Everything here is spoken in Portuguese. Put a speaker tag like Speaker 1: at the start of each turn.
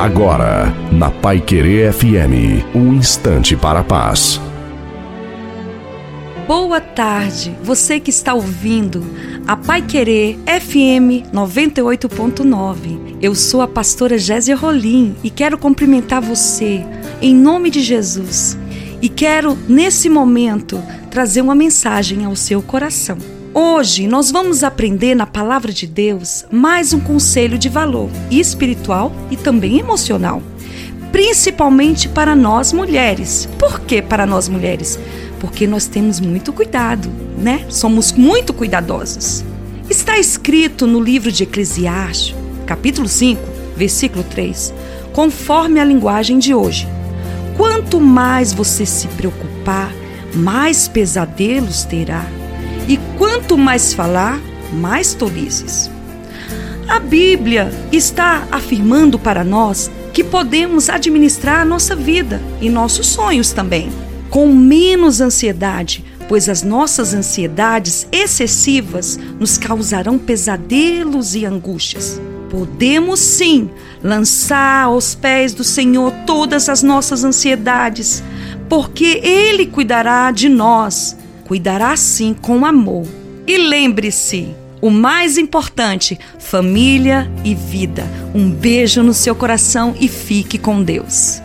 Speaker 1: Agora, na Pai Querer FM, um instante para a paz.
Speaker 2: Boa tarde, você que está ouvindo a Pai Querer FM 98.9. Eu sou a pastora Gésia Rolim e quero cumprimentar você em nome de Jesus. E quero, nesse momento, trazer uma mensagem ao seu coração. Hoje nós vamos aprender na palavra de Deus mais um conselho de valor espiritual e também emocional, principalmente para nós mulheres. Por que para nós mulheres? Porque nós temos muito cuidado, né? Somos muito cuidadosas. Está escrito no livro de Eclesiastes, capítulo 5, versículo 3, conforme a linguagem de hoje. Quanto mais você se preocupar, mais pesadelos terá e quanto mais falar, mais tolices. A Bíblia está afirmando para nós que podemos administrar a nossa vida e nossos sonhos também, com menos ansiedade, pois as nossas ansiedades excessivas nos causarão pesadelos e angústias. Podemos sim lançar aos pés do Senhor todas as nossas ansiedades, porque Ele cuidará de nós cuidará sim com amor. E lembre-se, o mais importante, família e vida. Um beijo no seu coração e fique com Deus.